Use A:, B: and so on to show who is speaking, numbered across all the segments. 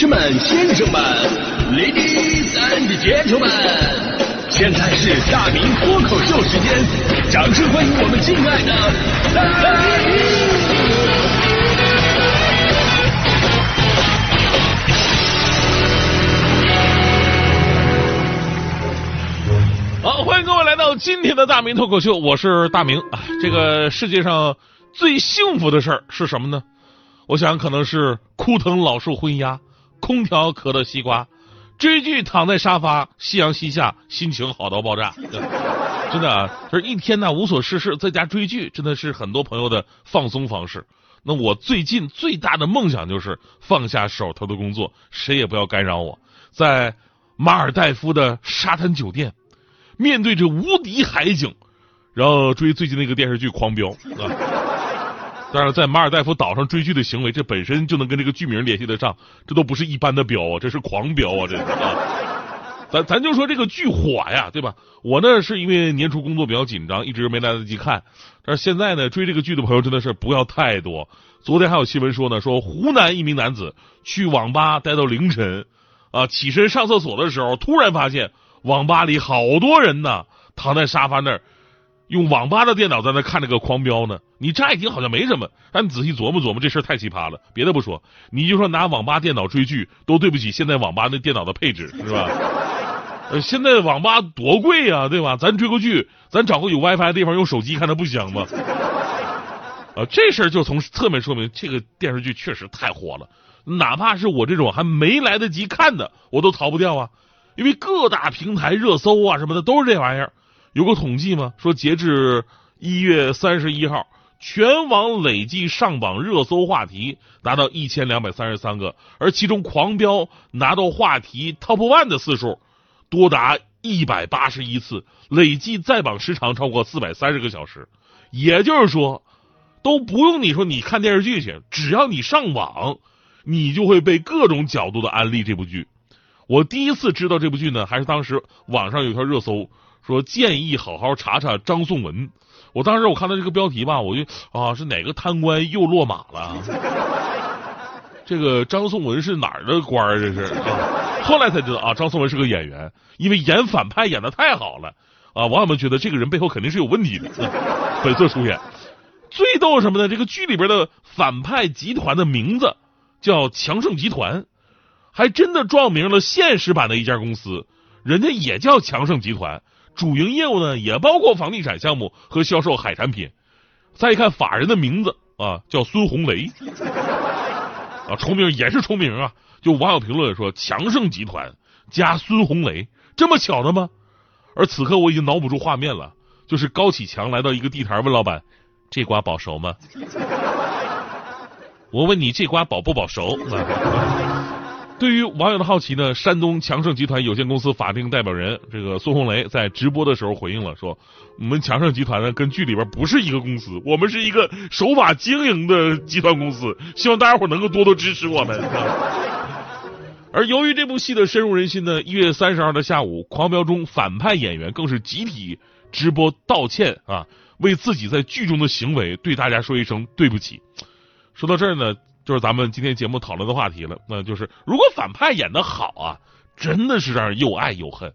A: 士们、先生们，ladies and gentlemen，现在是大明脱口秀时间，掌声欢迎我们敬爱的大明！
B: 好，欢迎各位来到今天的大明脱口秀，我是大明啊。这个世界上最幸福的事儿是什么呢？我想可能是枯藤老树昏鸦，空调可乐西瓜，追剧躺在沙发，夕阳西下，心情好到爆炸。真的啊，就是一天呢无所事事，在家追剧，真的是很多朋友的放松方式。那我最近最大的梦想就是放下手头的工作，谁也不要干扰我，在马尔代夫的沙滩酒店，面对着无敌海景，然后追最近那个电视剧《狂飙》啊。但是在马尔代夫岛上追剧的行为，这本身就能跟这个剧名联系得上，这都不是一般的飙啊，这是狂飙啊，这是啊。咱咱就说这个剧火呀，对吧？我呢是因为年初工作比较紧张，一直没来得及看。但是现在呢，追这个剧的朋友真的是不要太多。昨天还有新闻说呢，说湖南一名男子去网吧待到凌晨，啊，起身上厕所的时候，突然发现网吧里好多人呢，躺在沙发那儿。用网吧的电脑在那看这个狂飙呢，你乍一听好像没什么，但你仔细琢磨琢磨，这事太奇葩了。别的不说，你就说拿网吧电脑追剧，都对不起现在网吧那电脑的配置，是吧？呃，现在网吧多贵呀，对吧？咱追个剧，咱找个有 WiFi 的地方用手机看，它不香吗？啊，这事儿就从侧面说明这个电视剧确实太火了，哪怕是我这种还没来得及看的，我都逃不掉啊，因为各大平台热搜啊什么的都是这玩意儿。有个统计吗？说截至一月三十一号，全网累计上榜热搜话题达到一千两百三十三个，而其中《狂飙》拿到话题 top one 的次数多达一百八十一次，累计在榜时长超过四百三十个小时。也就是说，都不用你说你看电视剧去，只要你上网，你就会被各种角度的安利这部剧。我第一次知道这部剧呢，还是当时网上有条热搜。说建议好好查查张颂文，我当时我看到这个标题吧，我就啊是哪个贪官又落马了？这个张颂文是哪儿的官儿？这是啊，后来才知道啊，张颂文是个演员，因为演反派演的太好了啊，网友们觉得这个人背后肯定是有问题的。本色出演，最逗什么呢？这个剧里边的反派集团的名字叫强盛集团，还真的撞名了现实版的一家公司，人家也叫强盛集团。主营业务呢，也包括房地产项目和销售海产品。再一看法人的名字啊，叫孙红雷，啊，重名也是重名啊。就网友评论说，强盛集团加孙红雷，这么巧的吗？而此刻我已经脑补出画面了，就是高启强来到一个地摊，问老板：“这瓜保熟吗？” 我问你，这瓜保不保熟？对于网友的好奇呢，山东强盛集团有限公司法定代表人这个孙红雷在直播的时候回应了，说我们强盛集团呢跟剧里边不是一个公司，我们是一个守法经营的集团公司，希望大家伙能够多多支持我们。而由于这部戏的深入人心呢，一月三十号的下午，狂飙中反派演员更是集体直播道歉啊，为自己在剧中的行为对大家说一声对不起。说到这儿呢。就是咱们今天节目讨论的话题了，那就是如果反派演的好啊，真的是让人又爱又恨。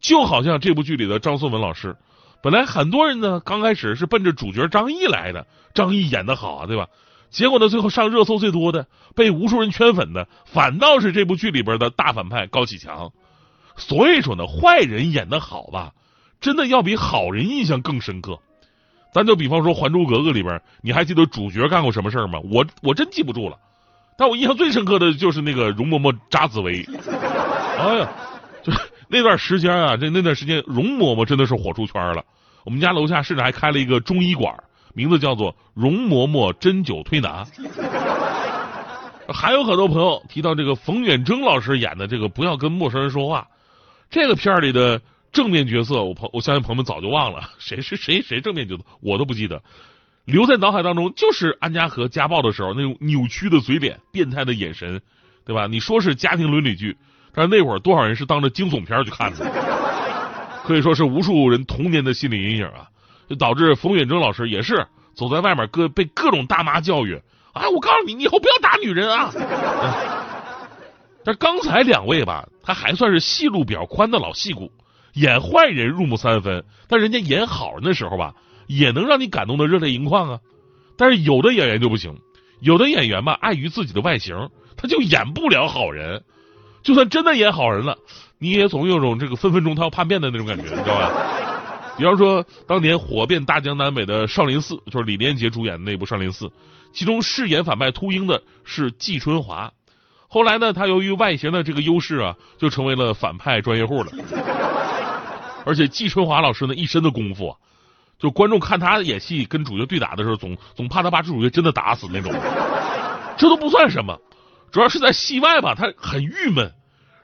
B: 就好像这部剧里的张颂文老师，本来很多人呢刚开始是奔着主角张译来的，张译演的好啊，对吧？结果呢，最后上热搜最多的，被无数人圈粉的，反倒是这部剧里边的大反派高启强。所以说呢，坏人演的好吧，真的要比好人印象更深刻。咱就比方说《还珠格格》里边，你还记得主角干过什么事儿吗？我我真记不住了，但我印象最深刻的就是那个容嬷嬷扎紫薇。哎呀，就那段时间啊，这那段时间容嬷嬷真的是火出圈了。我们家楼下甚至还开了一个中医馆，名字叫做容嬷嬷针灸推拿。还有很多朋友提到这个冯远征老师演的这个《不要跟陌生人说话》，这个片儿里的。正面角色，我朋我相信朋友们早就忘了谁是谁谁正面角色，我都不记得，留在脑海当中就是安家和家暴的时候那种扭曲的嘴脸、变态的眼神，对吧？你说是家庭伦理剧，但是那会儿多少人是当着惊悚片去看的，可以说是无数人童年的心理阴影啊！就导致冯远征老师也是走在外面各被各种大妈教育，哎，我告诉你，你以后不要打女人啊！但刚才两位吧，他还算是戏路比较宽的老戏骨，演坏人入木三分，但人家演好人的时候吧，也能让你感动的热泪盈眶啊。但是有的演员就不行，有的演员吧，碍于自己的外形，他就演不了好人。就算真的演好人了，你也总有种这个分分钟他要叛变的那种感觉，你知道吧？比方说，当年火遍大江南北的《少林寺》，就是李连杰主演的那部《少林寺》，其中饰演反派秃鹰的是季春华。后来呢，他由于外形的这个优势啊，就成为了反派专业户了。而且季春华老师呢，一身的功夫，就观众看他演戏跟主角对打的时候，总总怕他把这主角真的打死那种。这都不算什么，主要是在戏外吧，他很郁闷。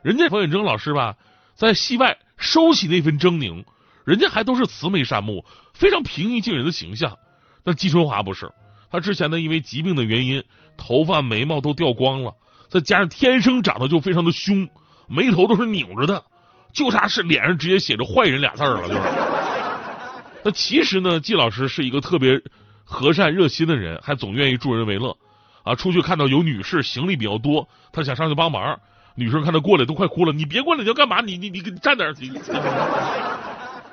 B: 人家冯远征老师吧，在戏外收起那份狰狞。人家还都是慈眉善目、非常平易近人的形象，那季春华不是？他之前呢，因为疾病的原因，头发、眉毛都掉光了，再加上天生长得就非常的凶，眉头都是拧着的，就差是脸上直接写着“坏人”俩字了，就是。那其实呢，季老师是一个特别和善热心的人，还总愿意助人为乐啊。出去看到有女士行李比较多，他想上去帮忙，女生看他过来都快哭了，你别过来，你要干嘛？你你你站点。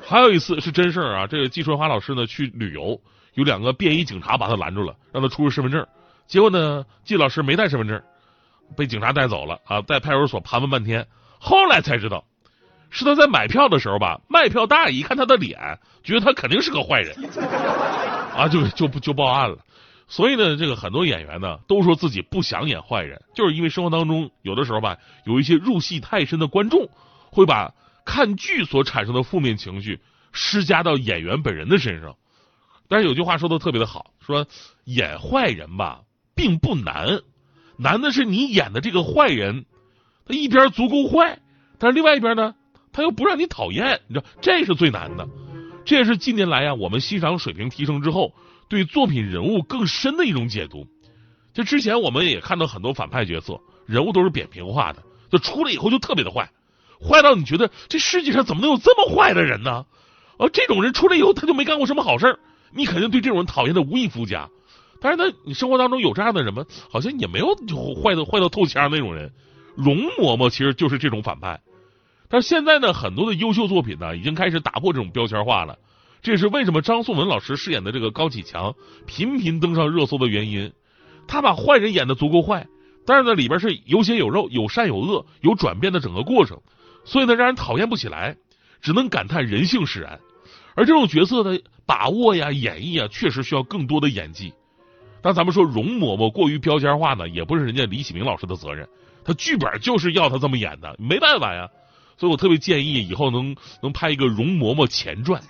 B: 还有一次是真事儿啊！这个季春华老师呢去旅游，有两个便衣警察把他拦住了，让他出示身份证。结果呢，季老师没带身份证，被警察带走了啊！在派出所盘问半天，后来才知道，是他在买票的时候吧，卖票大爷一看他的脸，觉得他肯定是个坏人，啊，就就就报案了。所以呢，这个很多演员呢都说自己不想演坏人，就是因为生活当中有的时候吧，有一些入戏太深的观众会把。看剧所产生的负面情绪施加到演员本人的身上，但是有句话说的特别的好，说演坏人吧并不难，难的是你演的这个坏人，他一边足够坏，但是另外一边呢，他又不让你讨厌，你知道这是最难的。这也是近年来呀，我们欣赏水平提升之后，对作品人物更深的一种解读。就之前我们也看到很多反派角色，人物都是扁平化的，就出来以后就特别的坏。坏到你觉得这世界上怎么能有这么坏的人呢？啊，这种人出来以后他就没干过什么好事儿你肯定对这种人讨厌的无以复加。但是呢，你生活当中有这样的人吗？好像也没有就坏的坏到透腔那种人。容嬷嬷其实就是这种反派。但现在呢，很多的优秀作品呢，已经开始打破这种标签化了。这也是为什么张颂文老师饰演的这个高启强频频登上热搜的原因。他把坏人演的足够坏，但是呢，里边是有血有肉、有善有恶、有转变的整个过程。所以呢，让人讨厌不起来，只能感叹人性使然。而这种角色的把握呀、演绎啊，确实需要更多的演技。但咱们说容嬷嬷过于标签化呢，也不是人家李启明老师的责任，他剧本就是要他这么演的，没办法呀。所以我特别建议以后能能拍一个容嬷嬷前传，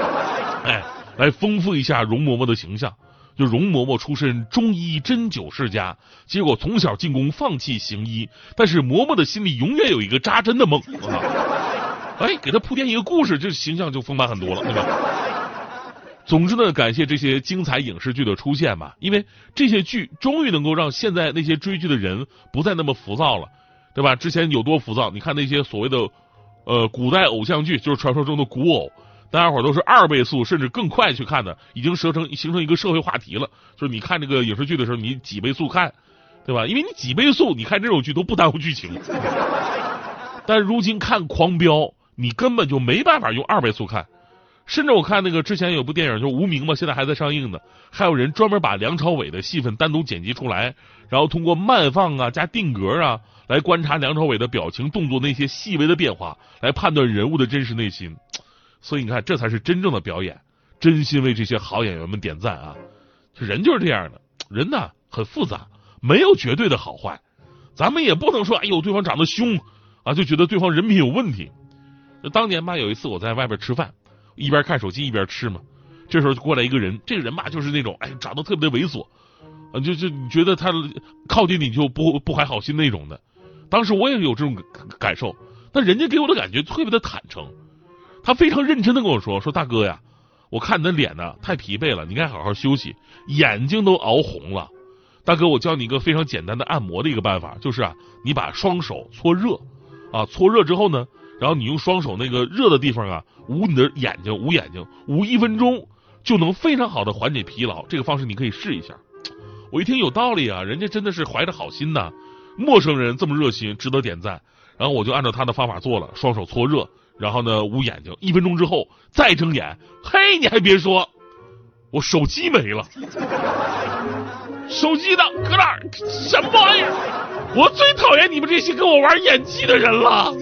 B: 哎，来丰富一下容嬷嬷的形象。就容嬷嬷出身中医针灸世家，结果从小进宫放弃行医，但是嬷嬷的心里永远有一个扎针的梦。哎，给他铺垫一个故事，这形象就丰满很多了，对吧？总之呢，感谢这些精彩影视剧的出现吧，因为这些剧终于能够让现在那些追剧的人不再那么浮躁了，对吧？之前有多浮躁？你看那些所谓的呃古代偶像剧，就是传说中的古偶。大家伙都是二倍速甚至更快去看的，已经形成形成一个社会话题了。就是你看这个影视剧的时候，你几倍速看，对吧？因为你几倍速，你看这种剧都不耽误剧情。但如今看《狂飙》，你根本就没办法用二倍速看。甚至我看那个之前有部电影就《无名》嘛，现在还在上映呢。还有人专门把梁朝伟的戏份单独剪辑出来，然后通过慢放啊加定格啊来观察梁朝伟的表情动作那些细微的变化，来判断人物的真实内心。所以你看，这才是真正的表演，真心为这些好演员们点赞啊！人就是这样的，人呢很复杂，没有绝对的好坏。咱们也不能说，哎呦，对方长得凶啊，就觉得对方人品有问题。当年吧，有一次我在外边吃饭，一边看手机一边吃嘛，这时候过来一个人，这个人吧就是那种，哎，长得特别猥琐，啊，就就你觉得他靠近你就不不怀好心那种的。当时我也有这种感受，但人家给我的感觉特别的坦诚。他非常认真的跟我说：“说大哥呀，我看你的脸呢太疲惫了，你该好好休息，眼睛都熬红了。大哥，我教你一个非常简单的按摩的一个办法，就是啊，你把双手搓热，啊，搓热之后呢，然后你用双手那个热的地方啊捂你的眼睛，捂眼睛，捂一分钟就能非常好的缓解疲劳。这个方式你可以试一下。我一听有道理啊，人家真的是怀着好心呐，陌生人这么热心，值得点赞。然后我就按照他的方法做了，双手搓热，然后呢捂眼睛，一分钟之后再睁眼，嘿，你还别说，我手机没了，手机呢？搁哪？什么玩意儿？我最讨厌你们这些跟我玩演技的人了。